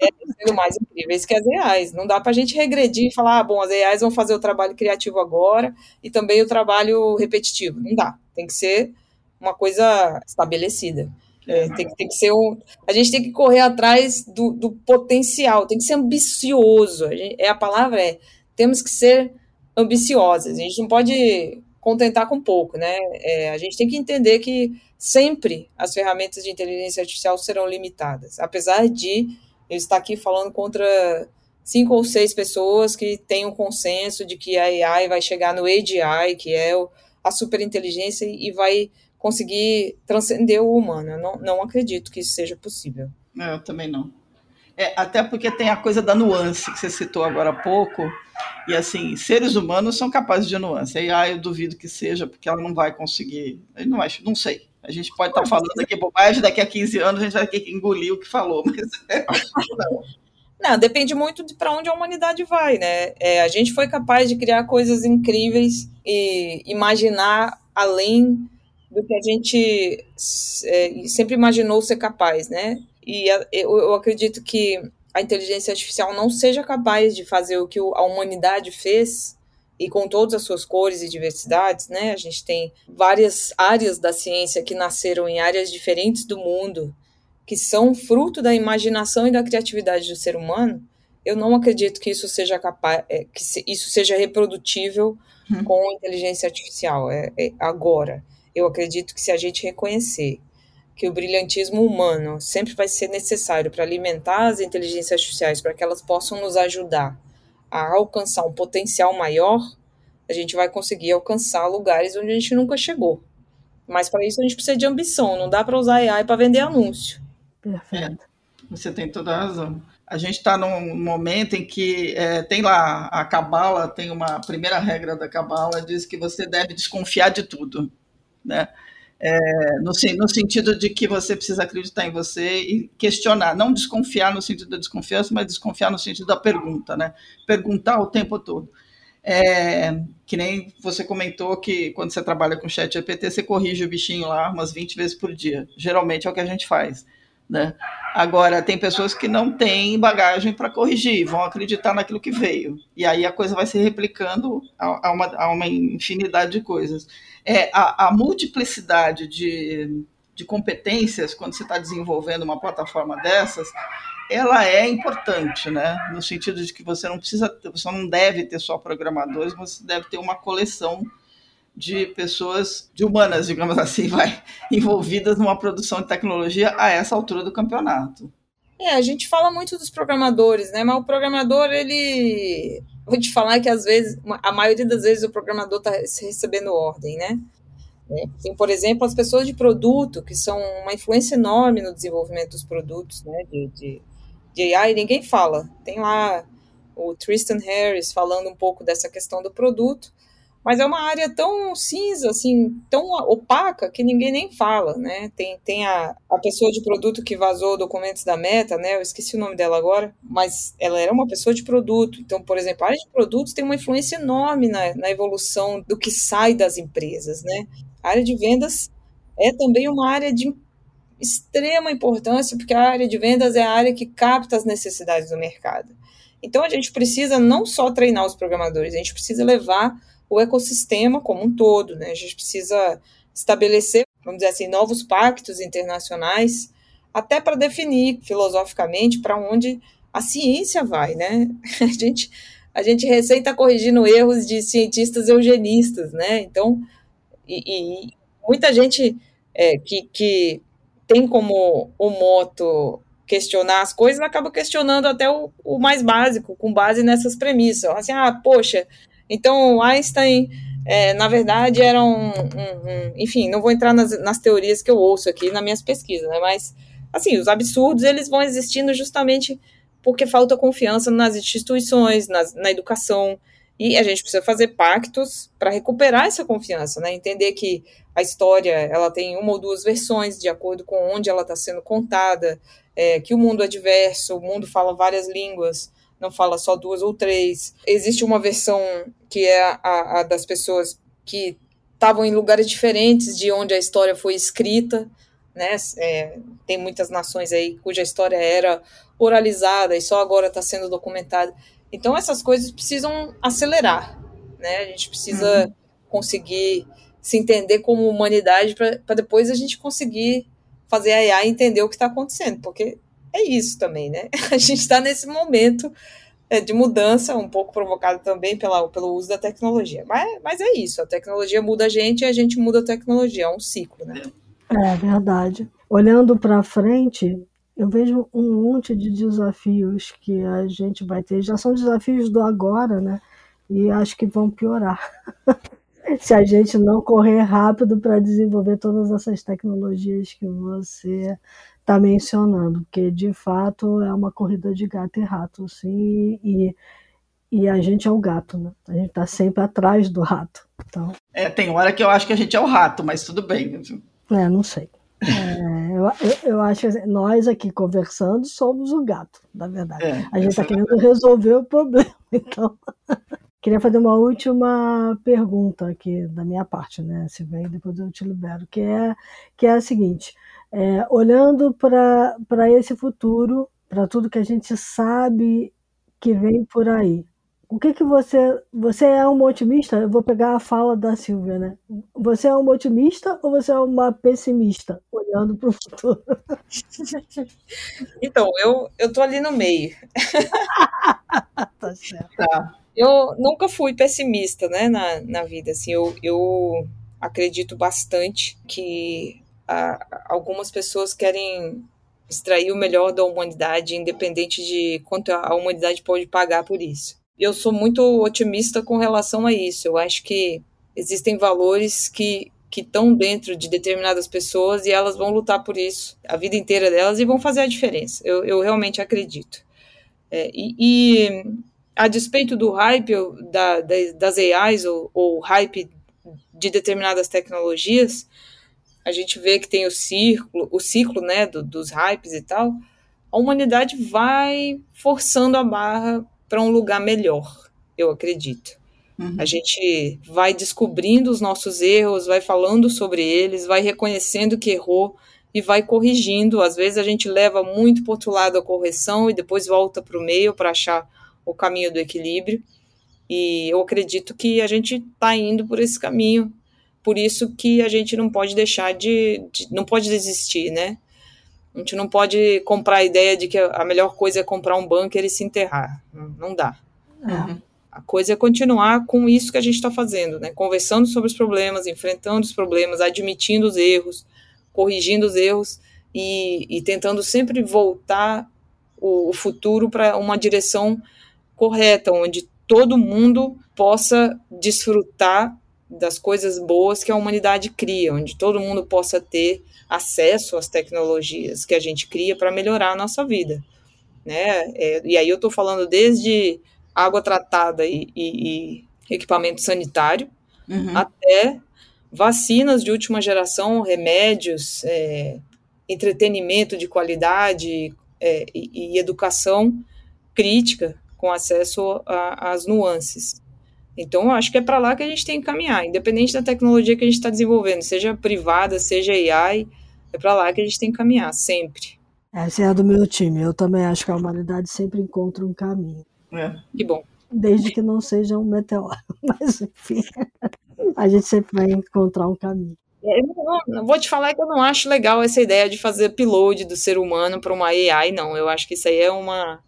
É, sendo mais incríveis que as AIs. Não dá para a gente regredir e falar, ah, bom, as AIs vão fazer o trabalho criativo agora e também o trabalho repetitivo. Não dá. Tem que ser uma coisa estabelecida. É, tem, tem, que ser um. A gente tem que correr atrás do, do potencial, tem que ser ambicioso. A, gente, é, a palavra é: temos que ser ambiciosos. A gente não pode contentar com pouco, né? É, a gente tem que entender que sempre as ferramentas de inteligência artificial serão limitadas, apesar de eu estar aqui falando contra cinco ou seis pessoas que têm um consenso de que a AI vai chegar no AGI, que é a superinteligência, e vai conseguir transcender o humano. Eu não, não acredito que isso seja possível. Eu também não. É, até porque tem a coisa da nuance que você citou agora há pouco. E assim, seres humanos são capazes de nuance. E ah, eu duvido que seja, porque ela não vai conseguir. Eu não, acho, não sei. A gente pode estar falando aqui bobagem, daqui a 15 anos a gente vai ter que engolir o que falou, mas não. Não, depende muito de para onde a humanidade vai, né? É, a gente foi capaz de criar coisas incríveis e imaginar além do que a gente é, sempre imaginou ser capaz, né? E a, eu, eu, acredito que a inteligência artificial não seja capaz de fazer o que a humanidade fez e com todas as suas cores e diversidades, né? A gente tem várias áreas da ciência que nasceram em áreas diferentes do mundo, que são fruto da imaginação e da criatividade do ser humano. Eu não acredito que isso seja capaz, é, que isso seja reprodutível hum. com inteligência artificial é, é agora. Eu acredito que se a gente reconhecer que o brilhantismo humano sempre vai ser necessário para alimentar as inteligências artificiais, para que elas possam nos ajudar a alcançar um potencial maior, a gente vai conseguir alcançar lugares onde a gente nunca chegou. Mas para isso a gente precisa de ambição, não dá para usar AI para vender anúncio. Perfeito. É, você tem toda a razão. A gente está num momento em que é, tem lá a cabala, tem uma primeira regra da cabala, diz que você deve desconfiar de tudo né? É, no, no, sentido de que você precisa acreditar em você e questionar, não desconfiar no sentido da desconfiança, mas desconfiar no sentido da pergunta, né? Perguntar o tempo todo. É, que nem você comentou que quando você trabalha com chat GPT, você corrige o bichinho lá umas 20 vezes por dia. Geralmente é o que a gente faz. Né? Agora, tem pessoas que não têm bagagem para corrigir, vão acreditar naquilo que veio. E aí a coisa vai se replicando a, a, uma, a uma infinidade de coisas é, a, a multiplicidade de, de competências quando você está desenvolvendo uma plataforma dessas, ela é importante, né? No sentido de que você não precisa, você não deve ter só programadores, você deve ter uma coleção de pessoas, de humanas, digamos assim, vai, envolvidas numa produção de tecnologia a essa altura do campeonato. É, a gente fala muito dos programadores, né? Mas o programador, ele. Vou te falar que às vezes, a maioria das vezes o programador está recebendo ordem, né? É, tem, por exemplo, as pessoas de produto, que são uma influência enorme no desenvolvimento dos produtos, né? De, de, de AI, ninguém fala. Tem lá o Tristan Harris falando um pouco dessa questão do produto, mas é uma área tão cinza, assim, tão opaca que ninguém nem fala, né? Tem, tem a, a pessoa de produto que vazou documentos da Meta, né? Eu esqueci o nome dela agora, mas ela era uma pessoa de produto. Então, por exemplo, a área de produtos tem uma influência enorme na, na evolução do que sai das empresas, né? A área de vendas é também uma área de extrema importância, porque a área de vendas é a área que capta as necessidades do mercado. Então, a gente precisa não só treinar os programadores, a gente precisa levar o ecossistema como um todo, né? A gente precisa estabelecer, vamos dizer assim, novos pactos internacionais, até para definir filosoficamente para onde a ciência vai, né? A gente, a gente recém está corrigindo erros de cientistas eugenistas, né? Então, e, e muita gente é, que, que tem como o moto questionar as coisas, acaba questionando até o, o mais básico, com base nessas premissas. Assim, ah, poxa, então, Einstein, é, na verdade, era um, um, um, Enfim, não vou entrar nas, nas, teorias que eu ouço aqui nas minhas pesquisas, né? Mas, assim, os absurdos, eles vão existindo justamente porque falta confiança nas instituições, nas, na educação, e a gente precisa fazer pactos para recuperar essa confiança, né? Entender que a história ela tem uma ou duas versões de acordo com onde ela está sendo contada, é, que o mundo é diverso, o mundo fala várias línguas, não fala só duas ou três. Existe uma versão que é a, a das pessoas que estavam em lugares diferentes de onde a história foi escrita, né? É, tem muitas nações aí cuja história era oralizada e só agora está sendo documentada. Então essas coisas precisam acelerar, né? A gente precisa uhum. conseguir se entender como humanidade para depois a gente conseguir fazer a IA entender o que está acontecendo, porque é isso também, né? A gente está nesse momento é, de mudança, um pouco provocado também pela, pelo uso da tecnologia. Mas, mas é isso, a tecnologia muda a gente e a gente muda a tecnologia, é um ciclo, né? É verdade. Olhando para frente, eu vejo um monte de desafios que a gente vai ter. Já são desafios do agora, né? E acho que vão piorar. Se a gente não correr rápido para desenvolver todas essas tecnologias que você está mencionando, porque de fato é uma corrida de gato e rato, assim, e, e a gente é o gato, né? A gente está sempre atrás do rato. Então... É, tem hora que eu acho que a gente é o rato, mas tudo bem. É, não sei. É, eu, eu, acho que nós aqui conversando somos o gato, na verdade. É, a gente está querendo resolver o problema. Então, queria fazer uma última pergunta aqui da minha parte, né? Se vem, depois eu te libero, que é, que é a seguinte: é, olhando para esse futuro, para tudo que a gente sabe que vem por aí. O que que você você é um otimista? Eu vou pegar a fala da Silvia, né? Você é um otimista ou você é uma pessimista olhando para o futuro? Então eu eu tô ali no meio. tá certo. Tá. Eu nunca fui pessimista, né, na, na vida. Assim, eu, eu acredito bastante que algumas pessoas querem extrair o melhor da humanidade, independente de quanto a humanidade pode pagar por isso. Eu sou muito otimista com relação a isso. Eu acho que existem valores que que estão dentro de determinadas pessoas e elas vão lutar por isso a vida inteira delas e vão fazer a diferença. Eu, eu realmente acredito. É, e, e, a despeito do hype da, das AIs ou, ou hype de determinadas tecnologias, a gente vê que tem o ciclo, o ciclo né, do, dos hypes e tal, a humanidade vai forçando a barra para um lugar melhor, eu acredito. Uhum. A gente vai descobrindo os nossos erros, vai falando sobre eles, vai reconhecendo que errou e vai corrigindo. Às vezes a gente leva muito para outro lado a correção e depois volta para o meio para achar o caminho do equilíbrio. E eu acredito que a gente está indo por esse caminho por isso que a gente não pode deixar de, de, não pode desistir, né? A gente não pode comprar a ideia de que a melhor coisa é comprar um bunker e se enterrar. Não, não dá. É. A coisa é continuar com isso que a gente está fazendo, né? Conversando sobre os problemas, enfrentando os problemas, admitindo os erros, corrigindo os erros e, e tentando sempre voltar o, o futuro para uma direção correta, onde todo mundo possa desfrutar das coisas boas que a humanidade cria, onde todo mundo possa ter acesso às tecnologias que a gente cria para melhorar a nossa vida. Né? É, e aí eu estou falando desde água tratada e, e, e equipamento sanitário, uhum. até vacinas de última geração, remédios, é, entretenimento de qualidade é, e, e, educação crítica com acesso às nuances. Então, eu acho que é para lá que a gente tem que caminhar, independente da tecnologia que a gente está desenvolvendo, seja privada, seja AI, é para lá que a gente tem que caminhar, sempre. Essa é a do meu time. Eu também acho que a humanidade sempre encontra um caminho. É. Que bom. Desde que não seja um meteoro. Mas, enfim, a gente sempre vai encontrar um caminho. É, eu não, vou te falar que eu não acho legal essa ideia de fazer upload do ser humano para uma AI, não. Eu acho que isso aí é uma,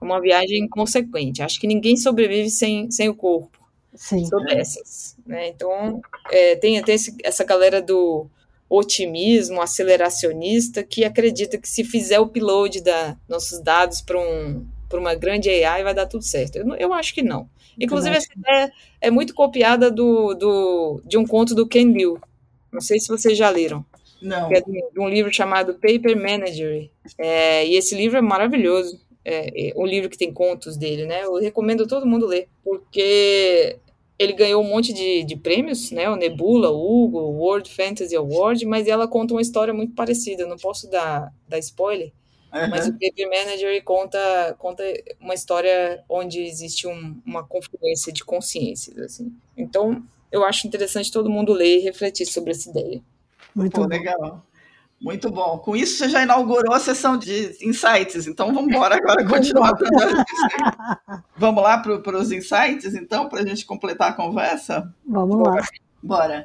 uma viagem inconsequente. Acho que ninguém sobrevive sem, sem o corpo. Sim. Sou dessas. Né? Então, é, tem, tem esse, essa galera do otimismo aceleracionista que acredita que se fizer o upload da nossos dados para um, uma grande AI vai dar tudo certo. Eu, eu acho que não. Inclusive, essa ideia é muito copiada do, do, de um conto do Ken Liu. Não sei se vocês já leram. Não. é de, de um livro chamado Paper Manager. É, e esse livro é maravilhoso. É, é, um livro que tem contos dele, né? Eu recomendo todo mundo ler, porque ele ganhou um monte de, de prêmios, né? O Nebula, o Hugo, o World Fantasy Award, mas ela conta uma história muito parecida. Eu não posso dar, dar spoiler, uhum. mas o Paper Manager conta, conta uma história onde existe um, uma confluência de consciências, assim. Então, eu acho interessante todo mundo ler e refletir sobre essa ideia. Muito Pô, legal. Muito bom. Com isso, você já inaugurou a sessão de insights. Então, vamos embora agora continuar. vamos lá para os insights, então, para a gente completar a conversa? Vamos lá. Bora.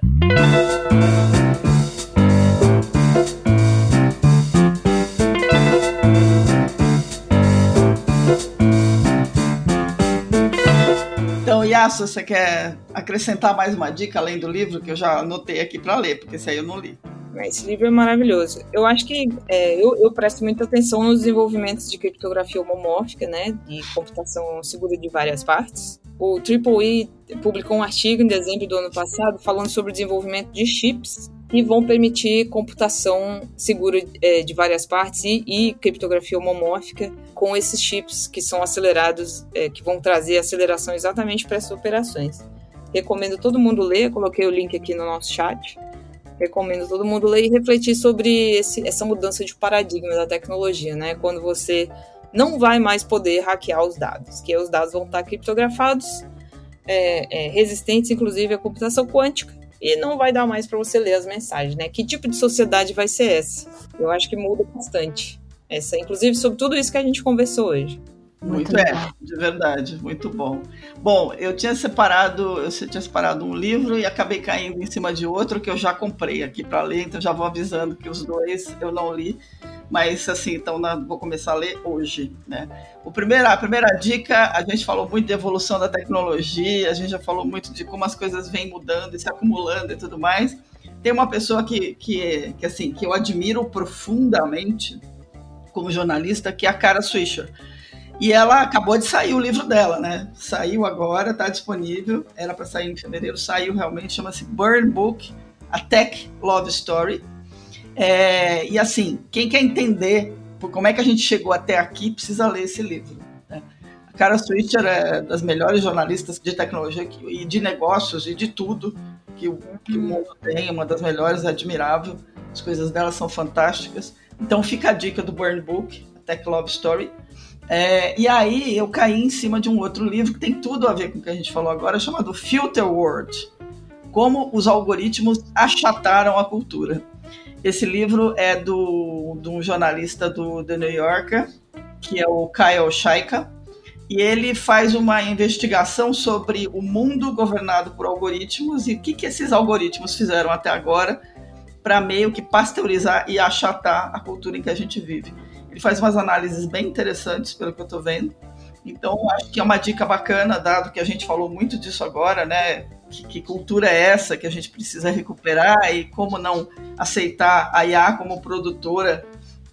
Então, Yasso, você quer acrescentar mais uma dica além do livro que eu já anotei aqui para ler, porque esse aí eu não li. Esse livro é maravilhoso. Eu acho que é, eu, eu, presto muita atenção nos desenvolvimentos de criptografia homomórfica, né, de computação segura de várias partes. O Triple E publicou um artigo em dezembro do ano passado falando sobre o desenvolvimento de chips que vão permitir computação segura é, de várias partes e, e, criptografia homomórfica com esses chips que são acelerados, é, que vão trazer aceleração exatamente para essas operações. Recomendo todo mundo ler, coloquei o link aqui no nosso chat recomendo todo mundo ler e refletir sobre esse, essa mudança de paradigma da tecnologia, né? Quando você não vai mais poder hackear os dados, que os dados vão estar criptografados, é, é, resistentes inclusive à computação quântica, e não vai dar mais para você ler as mensagens, né? Que tipo de sociedade vai ser essa? Eu acho que muda bastante. Essa, inclusive sobre tudo isso que a gente conversou hoje. Muito, muito é, de verdade, muito bom. Bom, eu tinha separado, eu tinha separado um livro e acabei caindo em cima de outro que eu já comprei aqui para ler, então já vou avisando que os dois eu não li, mas assim, então vou começar a ler hoje, né? O primeiro, a primeira dica, a gente falou muito de evolução da tecnologia, a gente já falou muito de como as coisas vêm mudando e se acumulando e tudo mais. Tem uma pessoa que, que, que assim, que eu admiro profundamente como jornalista, que é a Cara Swisher e ela acabou de sair o livro dela, né? Saiu agora, está disponível. Era para sair em fevereiro, saiu realmente. Chama-se Burn Book, A Tech Love Story. É, e assim, quem quer entender como é que a gente chegou até aqui, precisa ler esse livro. Né? A Cara Switcher é das melhores jornalistas de tecnologia e de negócios e de tudo que o, que o mundo tem, uma das melhores, admirável. As coisas dela são fantásticas. Então fica a dica do Burn Book, A Tech Love Story. É, e aí eu caí em cima de um outro livro que tem tudo a ver com o que a gente falou agora, chamado Filter World Como os algoritmos achataram a cultura. Esse livro é do, de um jornalista do The New Yorker, que é o Kyle Shaika, e ele faz uma investigação sobre o mundo governado por algoritmos e o que, que esses algoritmos fizeram até agora para meio que pasteurizar e achatar a cultura em que a gente vive. Ele faz umas análises bem interessantes, pelo que eu estou vendo. Então, acho que é uma dica bacana, dado que a gente falou muito disso agora, né? Que, que, cultura é essa que a gente precisa recuperar e como não aceitar a IA como produtora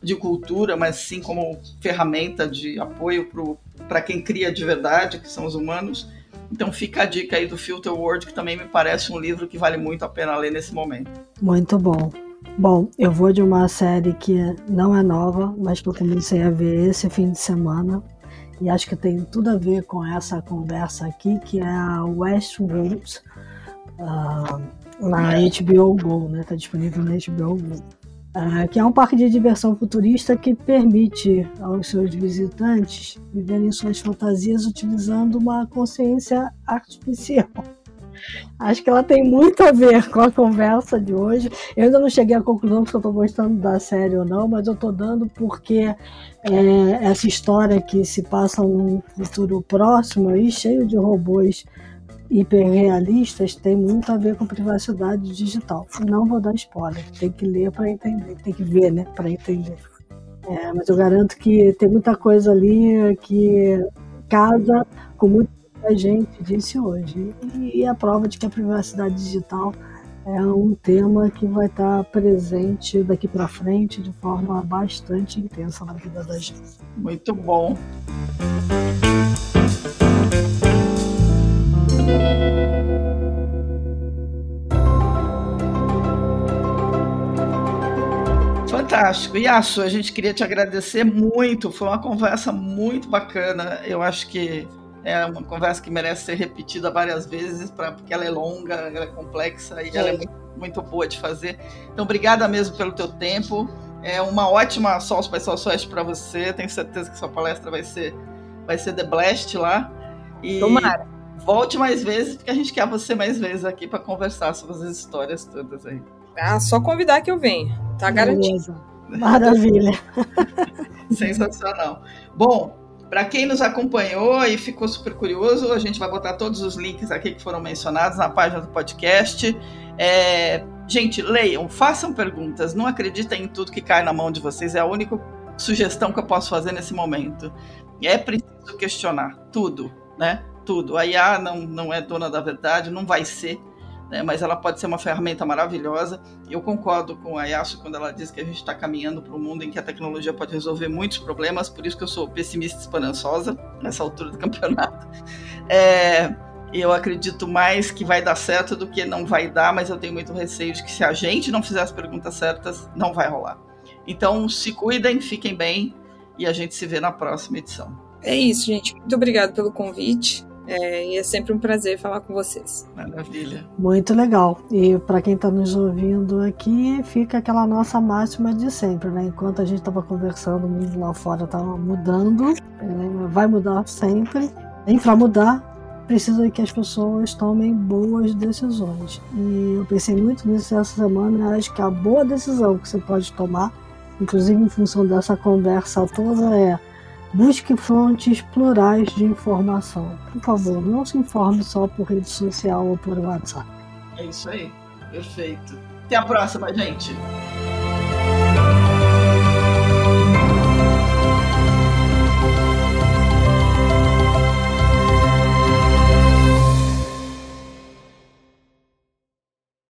de cultura, mas sim como ferramenta de apoio para quem cria de verdade, que são os humanos. Então fica a dica aí do Filter World, que também me parece um livro que vale muito a pena ler nesse momento. Muito bom. Bom, eu vou de uma série que não é nova, mas que eu comecei a ver esse fim de semana e acho que tem tudo a ver com essa conversa aqui, que é a Westworld, uh, na HBO Go, né? Está disponível na HBO Go. Uh, que é um parque de diversão futurista que permite aos seus visitantes viverem suas fantasias utilizando uma consciência artificial. Acho que ela tem muito a ver com a conversa de hoje. Eu ainda não cheguei à conclusão se eu estou gostando da série ou não, mas eu estou dando porque é, essa história que se passa num futuro próximo aí, cheio de robôs hiperrealistas, tem muito a ver com privacidade digital. Não vou dar spoiler, tem que ler para entender, tem que ver, né, para entender. É, mas eu garanto que tem muita coisa ali que casa com muito a gente disse hoje. E a prova de que a privacidade digital é um tema que vai estar presente daqui para frente de forma bastante intensa na vida da gente. Muito bom. Fantástico. Yasu, a gente queria te agradecer muito. Foi uma conversa muito bacana. Eu acho que é uma conversa que merece ser repetida várias vezes, pra, porque ela é longa, ela é complexa e ela é muito, muito, boa de fazer. Então, obrigada mesmo pelo teu tempo. É uma ótima Sol by Southwest para você. Tenho certeza que sua palestra vai ser, vai ser The Blast lá. E Tomara. Volte mais vezes, porque a gente quer você mais vezes aqui para conversar sobre as histórias todas aí. Ah, só convidar que eu venho. Tá garantido. Maravilha. Sensacional. Bom, para quem nos acompanhou e ficou super curioso, a gente vai botar todos os links aqui que foram mencionados na página do podcast. É, gente, leiam, façam perguntas, não acreditem em tudo que cai na mão de vocês, é a única sugestão que eu posso fazer nesse momento. É preciso questionar tudo, né? Tudo. A IA não, não é dona da verdade, não vai ser né, mas ela pode ser uma ferramenta maravilhosa. Eu concordo com a Yasu quando ela diz que a gente está caminhando para um mundo em que a tecnologia pode resolver muitos problemas, por isso que eu sou pessimista esperançosa nessa altura do campeonato. É, eu acredito mais que vai dar certo do que não vai dar, mas eu tenho muito receio de que se a gente não fizer as perguntas certas, não vai rolar. Então, se cuidem, fiquem bem e a gente se vê na próxima edição. É isso, gente. Muito obrigado pelo convite. É, e é sempre um prazer falar com vocês. Maravilha. Muito legal. E para quem está nos ouvindo aqui, fica aquela nossa máxima de sempre, né? Enquanto a gente estava conversando, o mundo lá fora estava mudando, é, vai mudar sempre. E para mudar, precisa que as pessoas tomem boas decisões. E eu pensei muito nisso essa semana. Acho que a boa decisão que você pode tomar, inclusive em função dessa conversa toda, é Busque fontes plurais de informação. Por favor, não se informe só por rede social ou por WhatsApp. É isso aí. Perfeito. Até a próxima, gente.